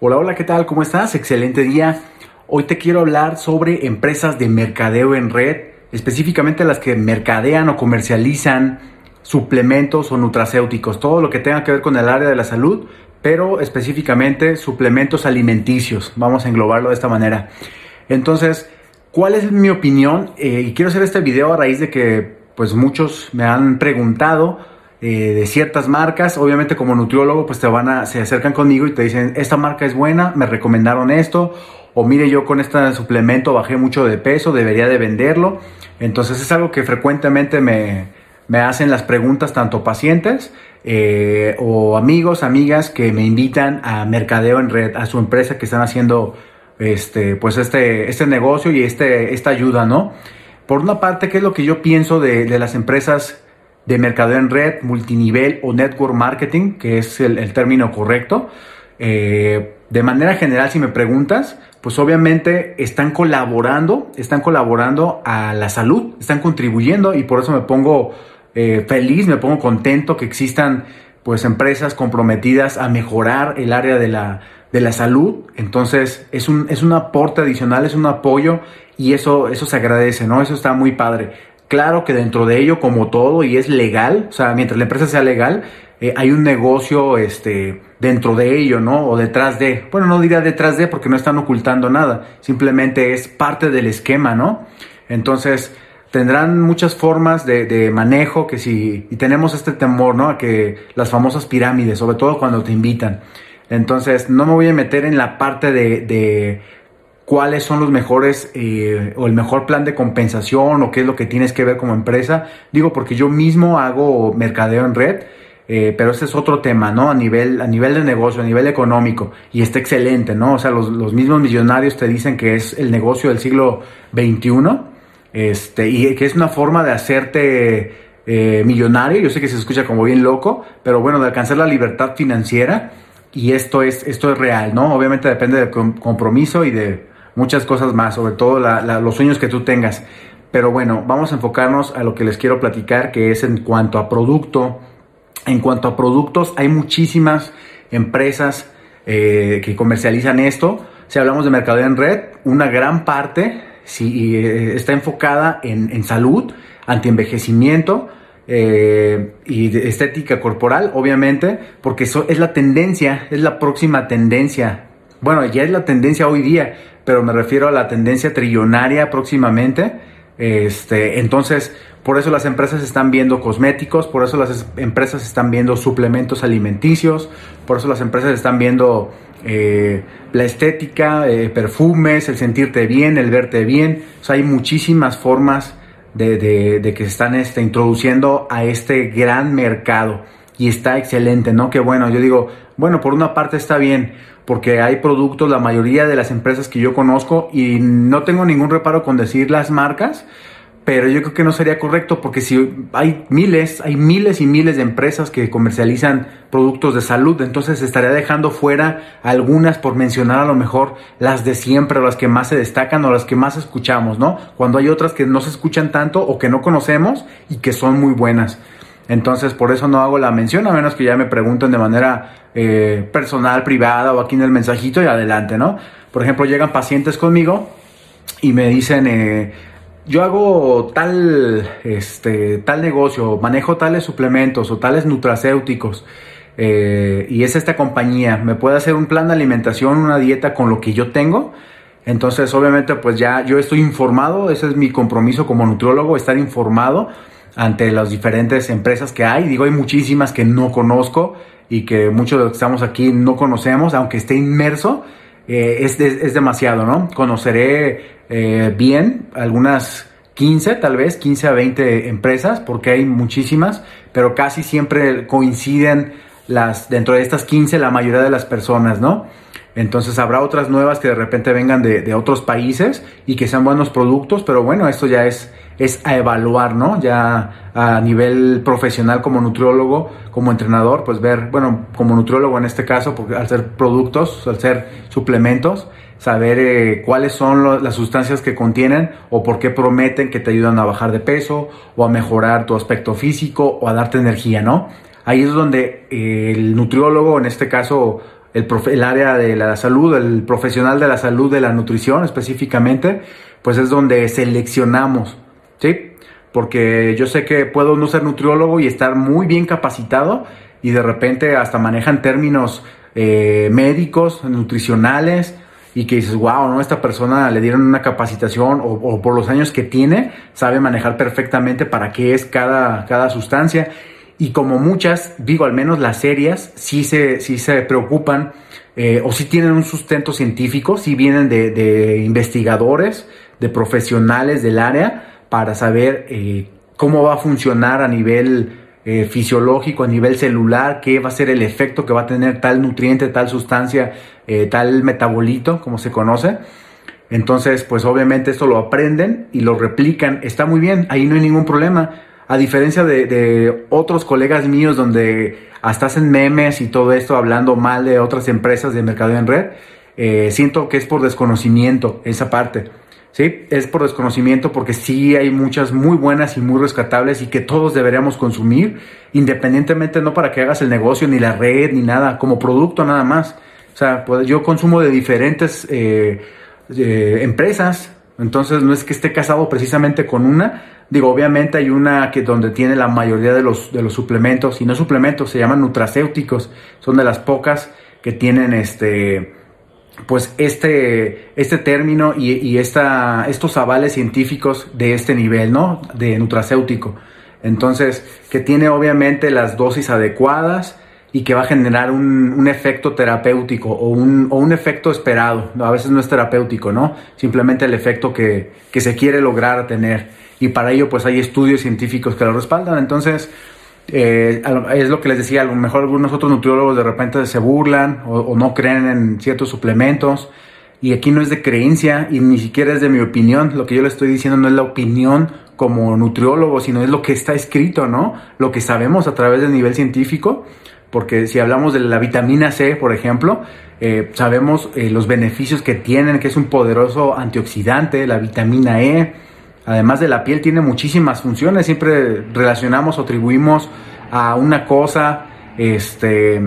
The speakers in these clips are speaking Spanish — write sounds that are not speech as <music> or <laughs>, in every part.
Hola, hola, ¿qué tal? ¿Cómo estás? Excelente día. Hoy te quiero hablar sobre empresas de mercadeo en red, específicamente las que mercadean o comercializan suplementos o nutracéuticos, todo lo que tenga que ver con el área de la salud, pero específicamente suplementos alimenticios. Vamos a englobarlo de esta manera. Entonces, ¿cuál es mi opinión? Eh, y quiero hacer este video a raíz de que pues muchos me han preguntado eh, de ciertas marcas. Obviamente como nutriólogo pues te van a, se acercan conmigo y te dicen, esta marca es buena, me recomendaron esto, o mire yo con este suplemento bajé mucho de peso, debería de venderlo. Entonces es algo que frecuentemente me, me hacen las preguntas tanto pacientes eh, o amigos, amigas que me invitan a mercadeo en red, a su empresa que están haciendo este, pues este, este negocio y este, esta ayuda, ¿no? Por una parte, ¿qué es lo que yo pienso de, de las empresas de mercadeo en red, multinivel o network marketing, que es el, término correcto. Eh, de manera general, si me preguntas, pues obviamente están colaborando, están colaborando a la salud, están contribuyendo y por eso me pongo eh, feliz, me pongo contento que existan pues empresas comprometidas a mejorar el área de la, de la salud. Entonces es un, es un aporte adicional, es un apoyo y eso, eso se agradece, ¿no? Eso está muy padre. Claro que dentro de ello, como todo, y es legal, o sea, mientras la empresa sea legal, eh, hay un negocio este, dentro de ello, ¿no? O detrás de. Bueno, no diría detrás de porque no están ocultando nada, simplemente es parte del esquema, ¿no? Entonces, tendrán muchas formas de, manejo que si. Y tenemos este temor, ¿no? A que las famosas pirámides, sobre todo cuando te invitan. Entonces, no me voy a meter en la parte de cuáles son los mejores eh, o el mejor plan de compensación o qué es lo que tienes que ver como empresa. Digo, porque yo mismo hago mercadeo en red, eh, pero ese es otro tema, ¿no? A nivel, a nivel de negocio, a nivel económico, y está excelente, ¿no? O sea, los, los mismos millonarios te dicen que es el negocio del siglo XXI, este, y que es una forma de hacerte eh, millonario. Yo sé que se escucha como bien loco, pero bueno, de alcanzar la libertad financiera. Y esto es, esto es real, ¿no? Obviamente depende del compromiso y de, muchas cosas más, sobre todo los sueños que tú tengas. Pero bueno, vamos a enfocarnos a lo que les quiero platicar, que es en cuanto a producto. En cuanto a productos, hay muchísimas empresas eh, que comercializan esto. Si hablamos de mercado en red, una gran parte eh, está enfocada en, salud, antienvejecimiento, eh, y estética corporal, obviamente, porque eso es la tendencia, es la próxima tendencia. Bueno, ya es la tendencia hoy día, pero me refiero a la tendencia trillonaria próximamente. Este, entonces, por eso las empresas están viendo cosméticos, por eso las empresas están viendo suplementos alimenticios, por eso las empresas están viendo eh, la estética, eh, perfumes, el sentirte bien, el verte bien. Hay muchísimas formas de, de, que se están este, introduciendo a este gran mercado y está excelente, ¿no? Que bueno, yo digo, bueno, por una parte está bien, porque hay productos, la mayoría de las empresas que yo conozco, y no tengo ningún reparo con decir las marcas, pero yo creo que no sería correcto porque si hay miles, hay miles y miles de empresas que comercializan productos de salud, entonces estaría dejando fuera algunas por mencionar a lo mejor las de siempre o las que más se destacan o las que más escuchamos, ¿no? Cuando hay otras que no se escuchan tanto o que no conocemos y que son muy buenas. Entonces, por eso no hago la mención, a menos que ya me pregunten de manera eh, personal, privada o aquí en el mensajito y adelante, ¿no? Por ejemplo, llegan pacientes conmigo y me dicen, eh, yo hago tal, este, tal negocio, manejo tales suplementos o tales nutracéuticos. Eh, y es esta compañía, ¿me puede hacer un plan de alimentación, una dieta con lo que yo tengo? Entonces, obviamente, pues ya yo estoy informado, ese es mi compromiso como nutriólogo, estar informado ante las diferentes empresas que hay. Digo, hay muchísimas que no conozco y que muchos de los que estamos aquí no conocemos, aunque esté inmerso, eh, es, es, demasiado, ¿no? Conoceré eh, bien algunas 15, tal vez 15 a 20 empresas, porque hay muchísimas, pero casi siempre coinciden las, dentro de estas 15 la mayoría de las personas, ¿no? Entonces habrá otras nuevas que de repente vengan de, de otros países y que sean buenos productos, pero bueno, esto ya es es a evaluar, ¿no? Ya a nivel profesional como nutriólogo, como entrenador, pues ver, bueno, como nutriólogo en este caso, porque al ser productos, al ser suplementos, saber eh, cuáles son las sustancias que contienen o por qué prometen que te ayudan a bajar de peso o a mejorar tu aspecto físico o a darte energía, ¿no? Ahí es donde eh, el nutriólogo, en este caso el, el área de la salud, el profesional de la salud, de la nutrición específicamente, pues es donde seleccionamos, ¿sí? Porque yo sé que puedo no ser nutriólogo y estar muy bien capacitado y de repente hasta manejan términos eh, médicos, nutricionales, y que dices, wow, ¿no? Esta persona le dieron una capacitación o, por los años que tiene, sabe manejar perfectamente para qué es cada, cada sustancia. Y como muchas, digo, al menos las serias, sí se, sí se preocupan eh, o sí tienen un sustento científico, sí vienen de, investigadores, de profesionales del área para saber eh, cómo va a funcionar a nivel eh, fisiológico, a nivel celular, qué va a ser el efecto que va a tener tal nutriente, tal sustancia, eh, tal metabolito, como se conoce. Entonces, pues obviamente esto lo aprenden y lo replican. Está muy bien, ahí no hay ningún problema. A diferencia de, otros colegas míos donde hasta hacen memes y todo esto hablando mal de otras empresas de mercado en red, siento que es por desconocimiento esa parte. ¿Sí? Es por desconocimiento porque sí hay muchas muy buenas y muy rescatables y que todos deberíamos consumir, independientemente no para que hagas el negocio, ni la red, ni nada, como producto nada más. O sea, pues yo consumo de diferentes eh, eh, empresas, entonces no es que esté casado precisamente con una. Digo, obviamente hay una que donde tiene la mayoría de los, de los suplementos, y no suplementos, se llaman nutracéuticos, son de las pocas que tienen este pues este, este término y, esta, estos avales científicos de este nivel, ¿no? De nutracéutico. Entonces, que tiene obviamente las dosis adecuadas y que va a generar un, efecto terapéutico o un, o un, efecto esperado. A veces no es terapéutico, ¿no? Simplemente el efecto que, que se quiere lograr tener. Y para ello, pues hay estudios científicos que lo respaldan. Entonces, eh, es lo que les decía, a lo mejor algunos otros nutriólogos de repente se burlan o, no creen en ciertos suplementos. Y aquí no es de creencia y ni siquiera es de mi opinión. Lo que yo le estoy diciendo no es la opinión como nutriólogo, sino es lo que está escrito, ¿no? Lo que sabemos a través del nivel científico. Porque si hablamos de la vitamina C, por ejemplo, eh, sabemos eh, los beneficios que tienen, que es un poderoso antioxidante, la vitamina E además de la piel, tiene muchísimas funciones. Siempre relacionamos o atribuimos a una cosa, este,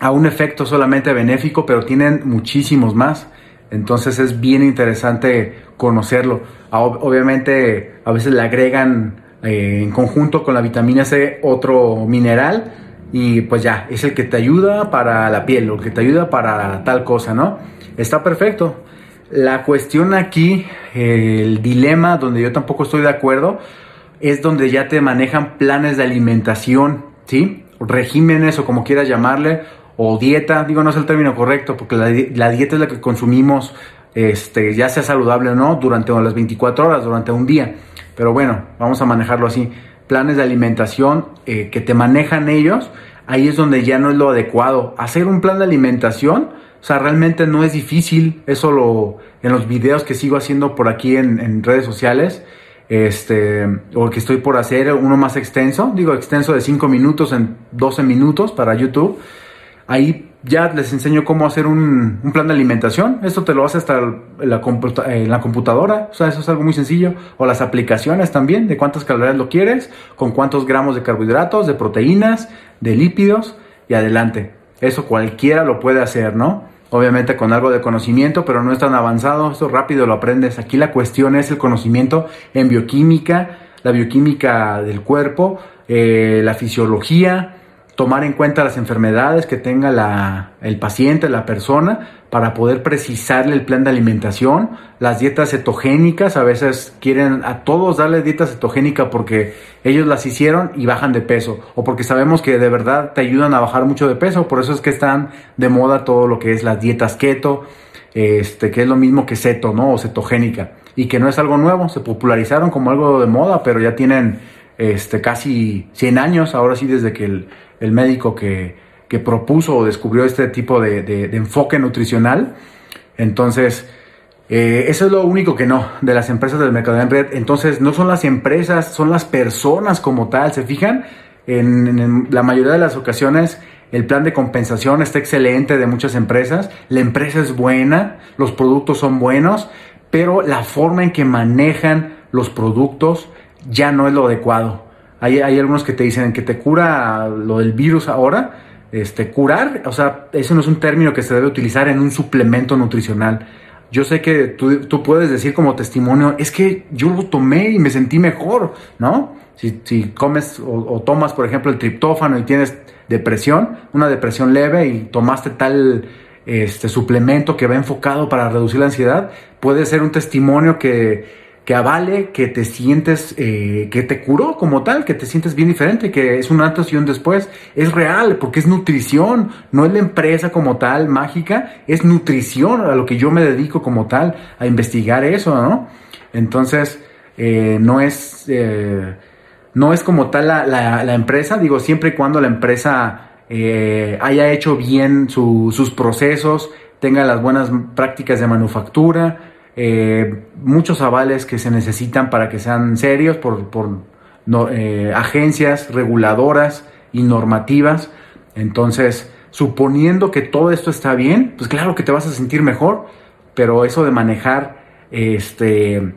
a un efecto solamente benéfico, pero tienen muchísimos más. Entonces es bien interesante conocerlo. Obviamente a veces le agregan eh, en conjunto con la vitamina C otro mineral y pues ya, es el que te ayuda para la piel, o que te ayuda para tal cosa, ¿no? Está perfecto. La cuestión aquí, el dilema donde yo tampoco estoy de acuerdo, es donde ya te manejan planes de alimentación, ¿sí? Regímenes o como quieras llamarle, o dieta, digo no es el término correcto, porque la, dieta es la que consumimos, este, ya sea saludable o no, durante las 24 horas, durante un día. Pero bueno, vamos a manejarlo así. Planes de alimentación eh, que te manejan ellos, ahí es donde ya no es lo adecuado. Hacer un plan de alimentación, o sea, realmente no es difícil, eso lo, en los videos que sigo haciendo por aquí en, redes sociales, este, o que estoy por hacer uno más extenso, digo extenso de 5 minutos en 12 minutos para YouTube, ahí ya les enseño cómo hacer un, plan de alimentación. Esto te lo hace hasta en la, en la, computadora. O sea, eso es algo muy sencillo. O las aplicaciones también, de cuántas calorías lo quieres, con cuántos gramos de carbohidratos, de proteínas, de lípidos y adelante. Eso cualquiera lo puede hacer, ¿no? Obviamente con algo de conocimiento, pero no es tan avanzado, eso rápido lo aprendes. Aquí la cuestión es el conocimiento en bioquímica, la bioquímica del cuerpo, eh, la fisiología, tomar en cuenta las enfermedades que tenga la, el paciente, la persona, para poder precisarle el plan de alimentación, las dietas cetogénicas, a veces quieren a todos darle dieta cetogénica porque ellos las hicieron y bajan de peso, o porque sabemos que de verdad te ayudan a bajar mucho de peso, por eso es que están de moda todo lo que es las dietas keto, este, que es lo mismo que ceto, ¿no? O cetogénica, y que no es algo nuevo, se popularizaron como algo de moda, pero ya tienen este, casi 100 años, ahora sí desde que el, el médico que, propuso o descubrió este tipo de, enfoque nutricional. Entonces, eh, eso es lo único que no de las empresas del mercado en red. Entonces, no son las empresas, son las personas como tal. ¿Se fijan? En, la mayoría de las ocasiones, el plan de compensación está excelente de muchas empresas. La empresa es buena, los productos son buenos, pero la forma en que manejan los productos ya no es lo adecuado. Hay algunos que te dicen que te cura lo del virus ahora, Este, curar, o sea, ese no es un término que se debe utilizar en un suplemento nutricional. Yo sé que tú, puedes decir como testimonio, es que yo lo tomé y me sentí mejor, ¿no? Si, comes o, tomas, por ejemplo, el triptófano y tienes depresión, una depresión leve y tomaste tal este suplemento que va enfocado para reducir la ansiedad, puede ser un testimonio que, que avale que te sientes, eh, que te curó como tal, que te sientes bien diferente, que es un antes y un después. Es real, porque es nutrición, no es la empresa como tal mágica, es nutrición a lo que yo me dedico como tal, a investigar eso, ¿no? Entonces, eh, no es... Eh, no es como tal la, la, empresa, digo, siempre y cuando la empresa haya hecho bien sus procesos, tenga las buenas prácticas de manufactura, eh, muchos avales que se necesitan para que sean serios por, eh, agencias reguladoras y normativas. Entonces, suponiendo que todo esto está bien, pues claro que te vas a sentir mejor, pero eso de manejar este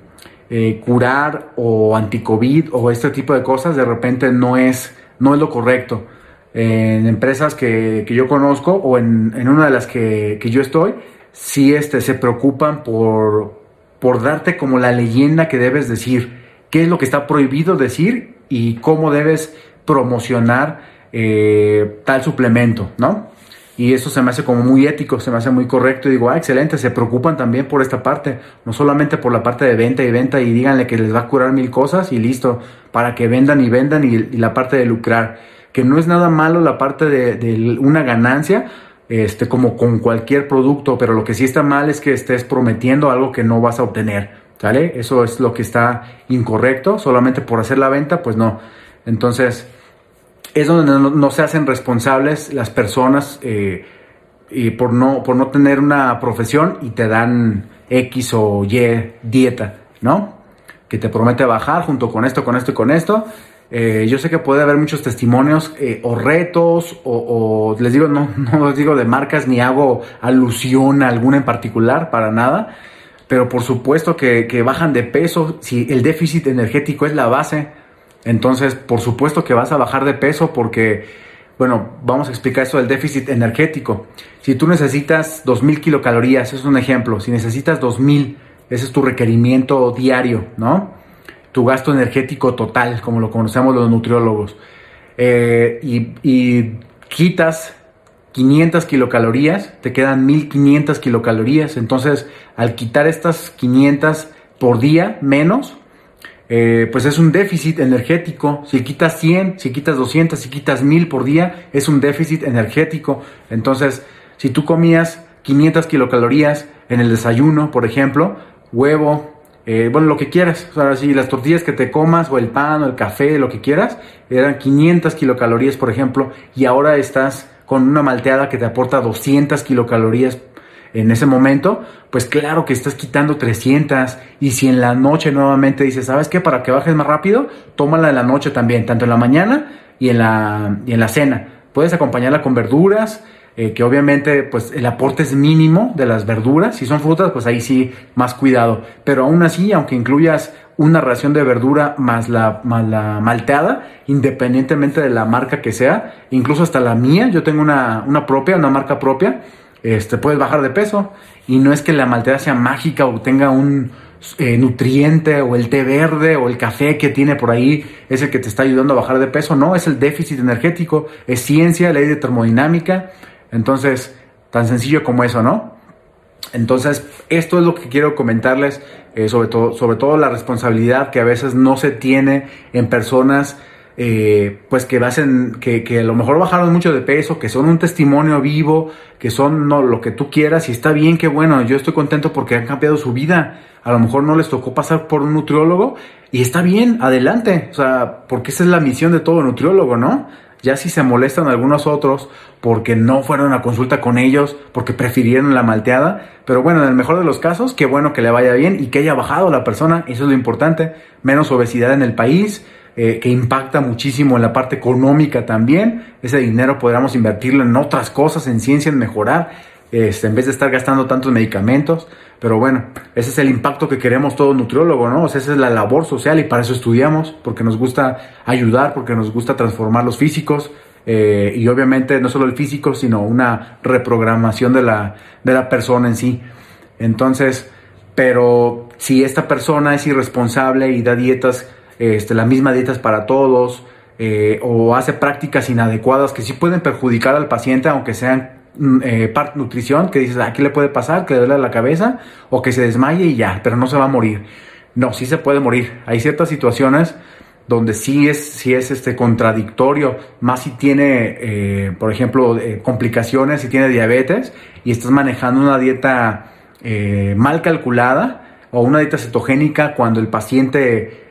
eh, curar o anticovid o este tipo de cosas de repente no es, no es lo correcto. En empresas que, yo conozco o en, una de las que, que yo estoy, sí este, se preocupan por, por darte como la leyenda que debes decir, qué es lo que está prohibido decir y cómo debes promocionar eh, tal suplemento, ¿no? Y eso se me hace como muy ético, se me hace muy correcto. Y digo, ah, excelente, se preocupan también por esta parte, no solamente por la parte de venta y venta y díganle que les va a curar mil cosas y listo, para que vendan y vendan y, la parte de lucrar. Que no es nada malo la parte de una ganancia, este, como con cualquier producto, pero lo que sí está mal es que estés prometiendo algo que no vas a obtener, ¿sale? Eso es lo que está incorrecto, solamente por hacer la venta, pues no. Entonces, es donde no, se hacen responsables las personas eh, y por, no, por no tener una profesión y te dan X o Y dieta, ¿no? Que te promete bajar junto con esto, con esto y con esto eh, yo sé que puede haber muchos testimonios eh, o retos o, les digo, no, <laughs> no les digo de marcas ni hago alusión a alguna en particular, para nada, pero por supuesto que, bajan de peso, si el déficit energético es la base, entonces por supuesto que vas a bajar de peso porque, bueno, vamos a explicar eso del déficit energético. Si tú necesitas 2000 kilocalorías, es un ejemplo, si necesitas 2000, ese es tu requerimiento diario, ¿no? Tu gasto energético total, como lo conocemos los nutriólogos, eh, y, quitas 500 kilocalorías, te quedan 1500 kilocalorías. Entonces, al quitar estas 500 por día menos, eh, pues es un déficit energético. Si quitas 100, si quitas 200, si quitas 1000 por día, es un déficit energético. Entonces, si tú comías 500 kilocalorías en el desayuno, por ejemplo, huevo, eh, bueno, lo que quieras. O sea, si las tortillas que te comas, o el pan, o el café, lo que quieras, eran 500 kilocalorías, por ejemplo, y ahora estás con una malteada que te aporta 200 kilocalorías en ese momento, pues claro que estás quitando 300. Y si en la noche nuevamente dices, ¿sabes qué? Para que bajes más rápido, tómala en la noche también, tanto en la mañana y en la, y en la cena. Puedes acompañarla con verduras, eh, que obviamente pues el aporte es mínimo de las verduras, si son frutas pues ahí sí más cuidado, pero aún así aunque incluyas una ración de verdura más la, más la malteada, independientemente de la marca que sea, incluso hasta la mía, yo tengo una, una propia, una marca propia, este, puedes bajar de peso. Y no es que la malteada sea mágica o tenga un, eh, nutriente o el té verde o el café que tiene por ahí es el que te está ayudando a bajar de peso. No, es el déficit energético, es ciencia, ley de termodinámica entonces, tan sencillo como eso, ¿no? Entonces, esto es lo que quiero comentarles, eh, sobre, todo, sobre todo la responsabilidad que a veces no se tiene en personas eh, pues que hacen, que, a lo mejor bajaron mucho de peso, que son un testimonio vivo, que son no, lo que tú quieras, y está bien, que bueno, yo estoy contento porque han cambiado su vida. A lo mejor no les tocó pasar por un nutriólogo, y está bien, adelante. O sea, porque esa es la misión de todo nutriólogo, ¿no? Ya si se molestan algunos otros porque no fueron a consulta con ellos, porque prefirieron la malteada, pero bueno, en el mejor de los casos, qué bueno que le vaya bien y que haya bajado la persona, eso es lo importante, menos obesidad en el país, eh, que impacta muchísimo en la parte económica también, ese dinero podríamos invertirlo en otras cosas, en ciencia, en mejorar, este, en vez de estar gastando tantos medicamentos. Pero bueno, ese es el impacto que queremos todo nutriólogo, ¿no? O sea, esa es la labor social y para eso estudiamos, porque nos gusta ayudar, porque nos gusta transformar los físicos eh, y obviamente no solo el físico, sino una reprogramación de la, de la persona en sí. Entonces, pero si esta persona es irresponsable y da dietas, este, la misma dietas para todos, eh, o hace prácticas inadecuadas que sí pueden perjudicar al paciente, aunque sean eh, parte nutrición, que dices, aquí le puede pasar, que le duele la cabeza, o que se desmaye y ya, pero no se va a morir. No, sí se puede morir. Hay ciertas situaciones donde sí es, sí es este contradictorio, más si tiene, eh, por ejemplo, complicaciones, si tiene diabetes y estás manejando una dieta mal calculada o una dieta cetogénica cuando el paciente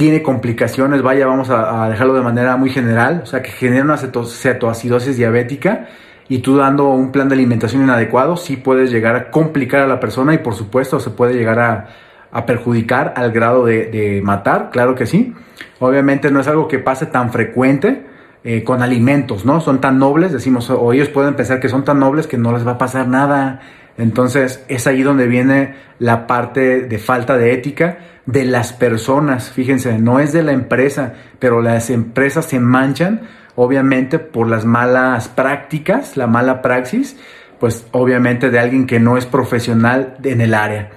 tiene complicaciones, vaya, vamos a, dejarlo de manera muy general, o sea, que genera una cetoacidosis diabética y tú dando un plan de alimentación inadecuado, sí puedes llegar a complicar a la persona y por supuesto se puede llegar a, perjudicar al grado de, matar, claro que sí. Obviamente no es algo que pase tan frecuente eh, con alimentos, ¿no? Son tan nobles, decimos, o ellos pueden pensar que son tan nobles que no les va a pasar nada. Entonces es ahí donde viene la parte de falta de ética de las personas, fíjense, no es de la empresa, pero las empresas se manchan obviamente por las malas prácticas, la mala praxis, pues obviamente de alguien que no es profesional en el área.